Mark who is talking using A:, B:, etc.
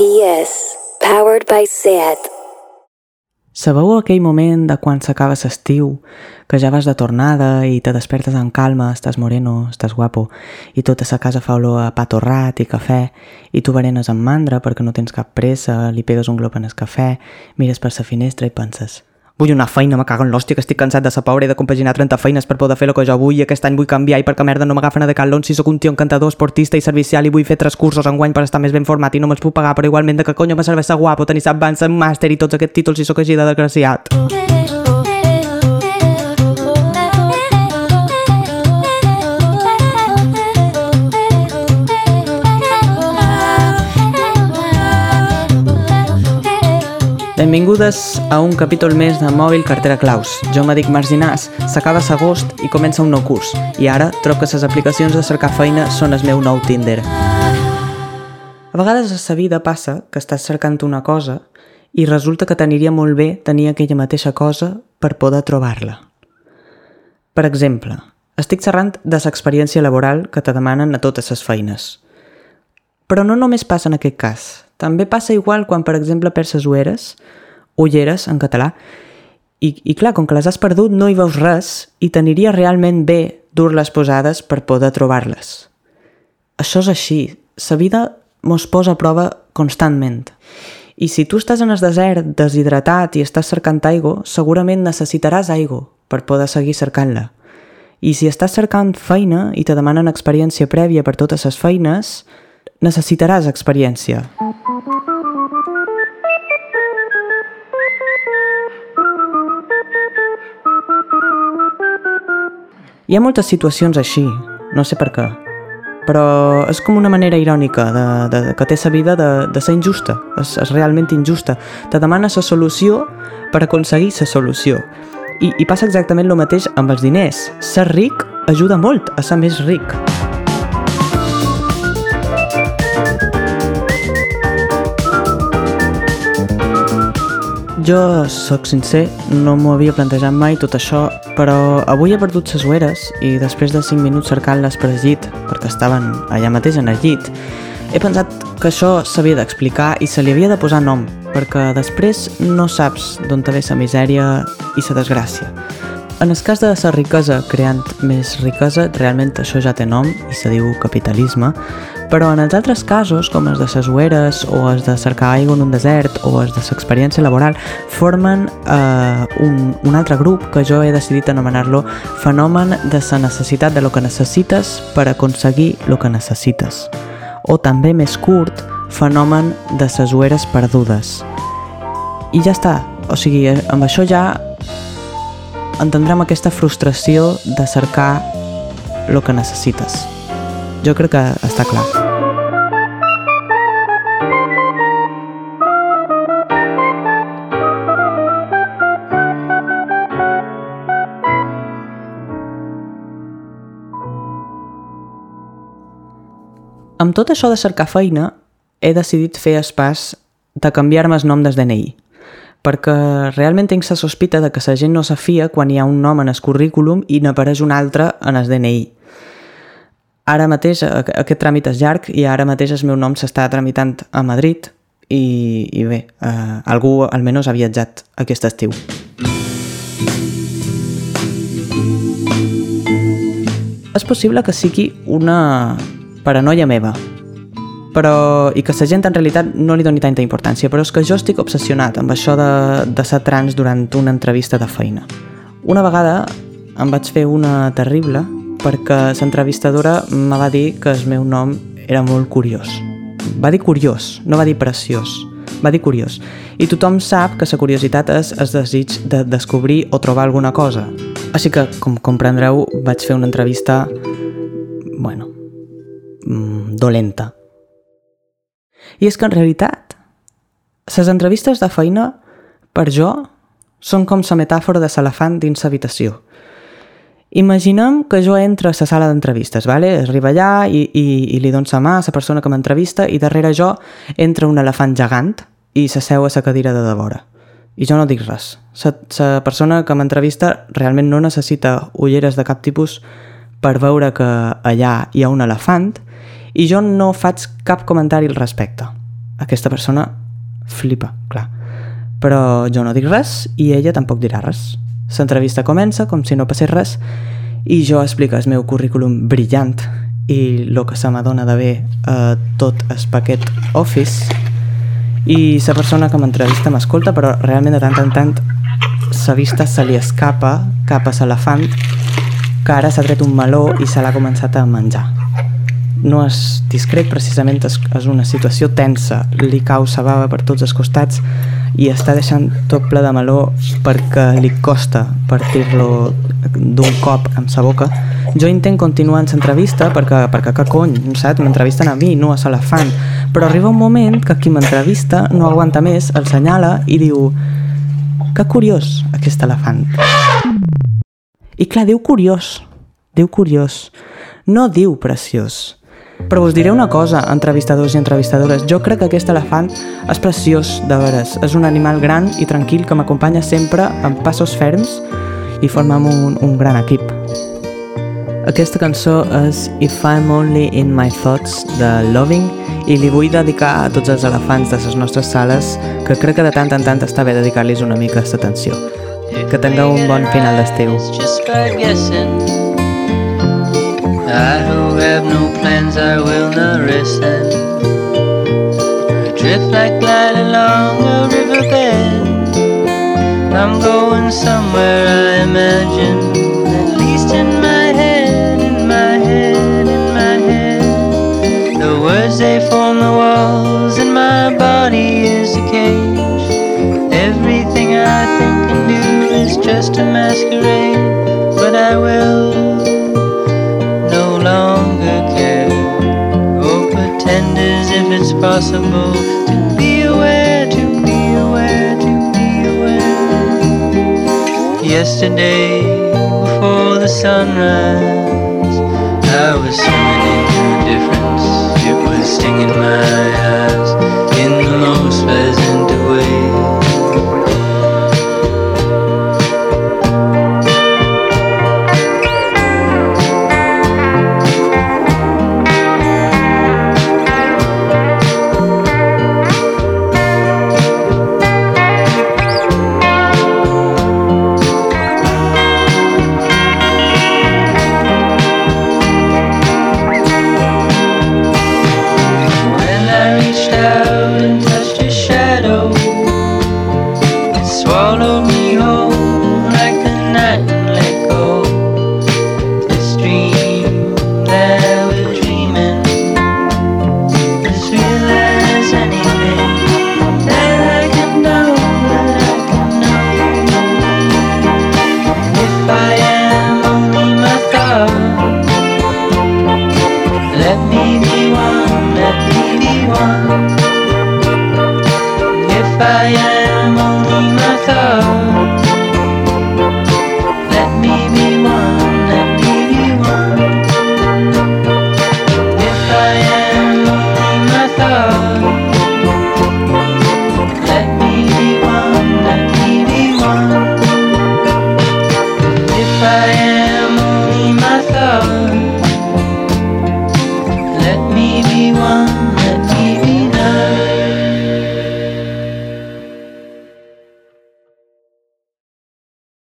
A: PS, powered by SEAT.
B: Sabeu aquell moment de quan s'acaba l'estiu, que ja vas de tornada i te despertes en calma, estàs moreno, estàs guapo, i tota sa casa fa olor a pa torrat i cafè, i tu berenes amb mandra perquè no tens cap pressa, li pegues un glop en el cafè, mires per sa finestra i penses Vull una feina, me cago en l'hòstia, que estic cansat de sa pobra i de compaginar 30 feines per poder fer el que jo vull i aquest any vull canviar i perquè merda no m'agafen a Decathlon si sóc un tio encantador, esportista i servicial i vull fer tres cursos en guany per estar més ben format i no me'ls puc pagar, però igualment de que conyo me serveix ser guapo, tenir advance, màster i tots aquests títols si sóc així de desgraciat. Benvingudes a un capítol més de Mòbil Cartera Claus. Jo me dic Marginàs, s'acaba l'agost i comença un nou curs, i ara trob que les aplicacions de cercar feina són el meu nou Tinder. A vegades a sa vida passa que estàs cercant una cosa i resulta que t'aniria molt bé tenir aquella mateixa cosa per poder trobar-la. Per exemple, estic xerrant de l'experiència laboral que te demanen a totes les feines. Però no només passa en aquest cas. També passa igual quan, per exemple, perds les ulleres, ulleres en català, i, i clar, com que les has perdut no hi veus res i t'aniria realment bé dur-les posades per poder trobar-les. Això és així. Sa vida mos posa a prova constantment. I si tu estàs en el desert, deshidratat i estàs cercant aigua, segurament necessitaràs aigua per poder seguir cercant-la. I si estàs cercant feina i te demanen experiència prèvia per totes les feines, necessitaràs experiència. Hi ha moltes situacions així, no sé per què, però és com una manera irònica de, de, de que té sa vida de, de ser injusta, és, és realment injusta. Te demana la solució per aconseguir la solució. I, I passa exactament el mateix amb els diners. Ser ric ajuda molt a ser més ric. Jo sóc sincer, no m'ho havia plantejat mai tot això, però avui he perdut ses ueres i després de 5 minuts cercant-les per llit, perquè estaven allà mateix en el llit, he pensat que això s'havia d'explicar i se li havia de posar nom, perquè després no saps d'on te ve sa misèria i sa desgràcia. En el cas de la riquesa creant més riquesa, realment això ja té nom i se diu capitalisme, però en els altres casos, com els de les ueres o els de cercar aigua en un desert o els de l'experiència laboral, formen eh, un, un altre grup que jo he decidit anomenar-lo fenomen de la necessitat de lo que necessites per aconseguir lo que necessites. O també més curt, fenomen de les ueres perdudes. I ja està, o sigui, amb això ja entendrem aquesta frustració de cercar el que necessites. Jo crec que està clar. Amb tot això de cercar feina, he decidit fer el pas de canviar-me el nom del DNI perquè realment tinc la sospita de que la gent no s'afia quan hi ha un nom en el currículum i n'apareix un altre en el DNI. Ara mateix aquest tràmit és llarg i ara mateix el meu nom s'està tramitant a Madrid i, i bé, eh, algú almenys ha viatjat aquest estiu. És possible que sigui una paranoia meva, però, i que la gent en realitat no li doni tanta importància, però és que jo estic obsessionat amb això de, de ser trans durant una entrevista de feina. Una vegada em vaig fer una terrible perquè l'entrevistadora me va dir que el meu nom era molt curiós. Va dir curiós, no va dir preciós, va dir curiós. I tothom sap que la curiositat és el desig de descobrir o trobar alguna cosa. Així que, com comprendreu, vaig fer una entrevista, bueno, mm, dolenta i és que en realitat, les entrevistes de feina, per jo, són com la metàfora de l'elefant dins l'habitació. Imaginem que jo entro a la sala d'entrevistes, vale? arriba allà i, i, i li dono la mà a la persona que m'entrevista i darrere jo entra un elefant gegant i s'asseu a la cadira de devora. I jo no dic res. La persona que m'entrevista realment no necessita ulleres de cap tipus per veure que allà hi ha un elefant i jo no faig cap comentari al respecte. Aquesta persona flipa, clar. Però jo no dic res i ella tampoc dirà res. L'entrevista comença com si no passés res i jo explico el meu currículum brillant i el que se m'adona bé a tot el paquet Office. I la persona que m'entrevista m'escolta però realment de tant en tant la vista se li escapa cap a l'elefant que ara s'ha tret un meló i se l'ha començat a menjar. No és discret, precisament és, és una situació tensa, li cau bava per tots els costats i està deixant tot ple de meló perquè li costa partir-lo d'un cop amb sa boca jo intent continuar en l'entrevista perquè, perquè que cony, saps? M'entrevisten a mi, no a l'elefant. Però arriba un moment que qui m'entrevista no aguanta més, el senyala i diu que curiós aquest elefant. I clar, diu curiós, diu curiós, no diu preciós. Però us diré una cosa, entrevistadors i entrevistadores, jo crec que aquest elefant és preciós, de veres. És un animal gran i tranquil que m'acompanya sempre amb passos ferms i formem un, un gran equip. Aquesta cançó és If I'm Only In My Thoughts de Loving i li vull dedicar a tots els elefants de les nostres sales que crec que de tant en tant està bé dedicar-los una mica d'atenció. Que tingueu un bon final d'estiu. I who have no plans, I will not rest then. I drift like light along a riverbed. I'm going somewhere I imagine possible to be aware, to be aware, to be aware. Yesterday, before the sunrise, I was swimming into indifference stinging my I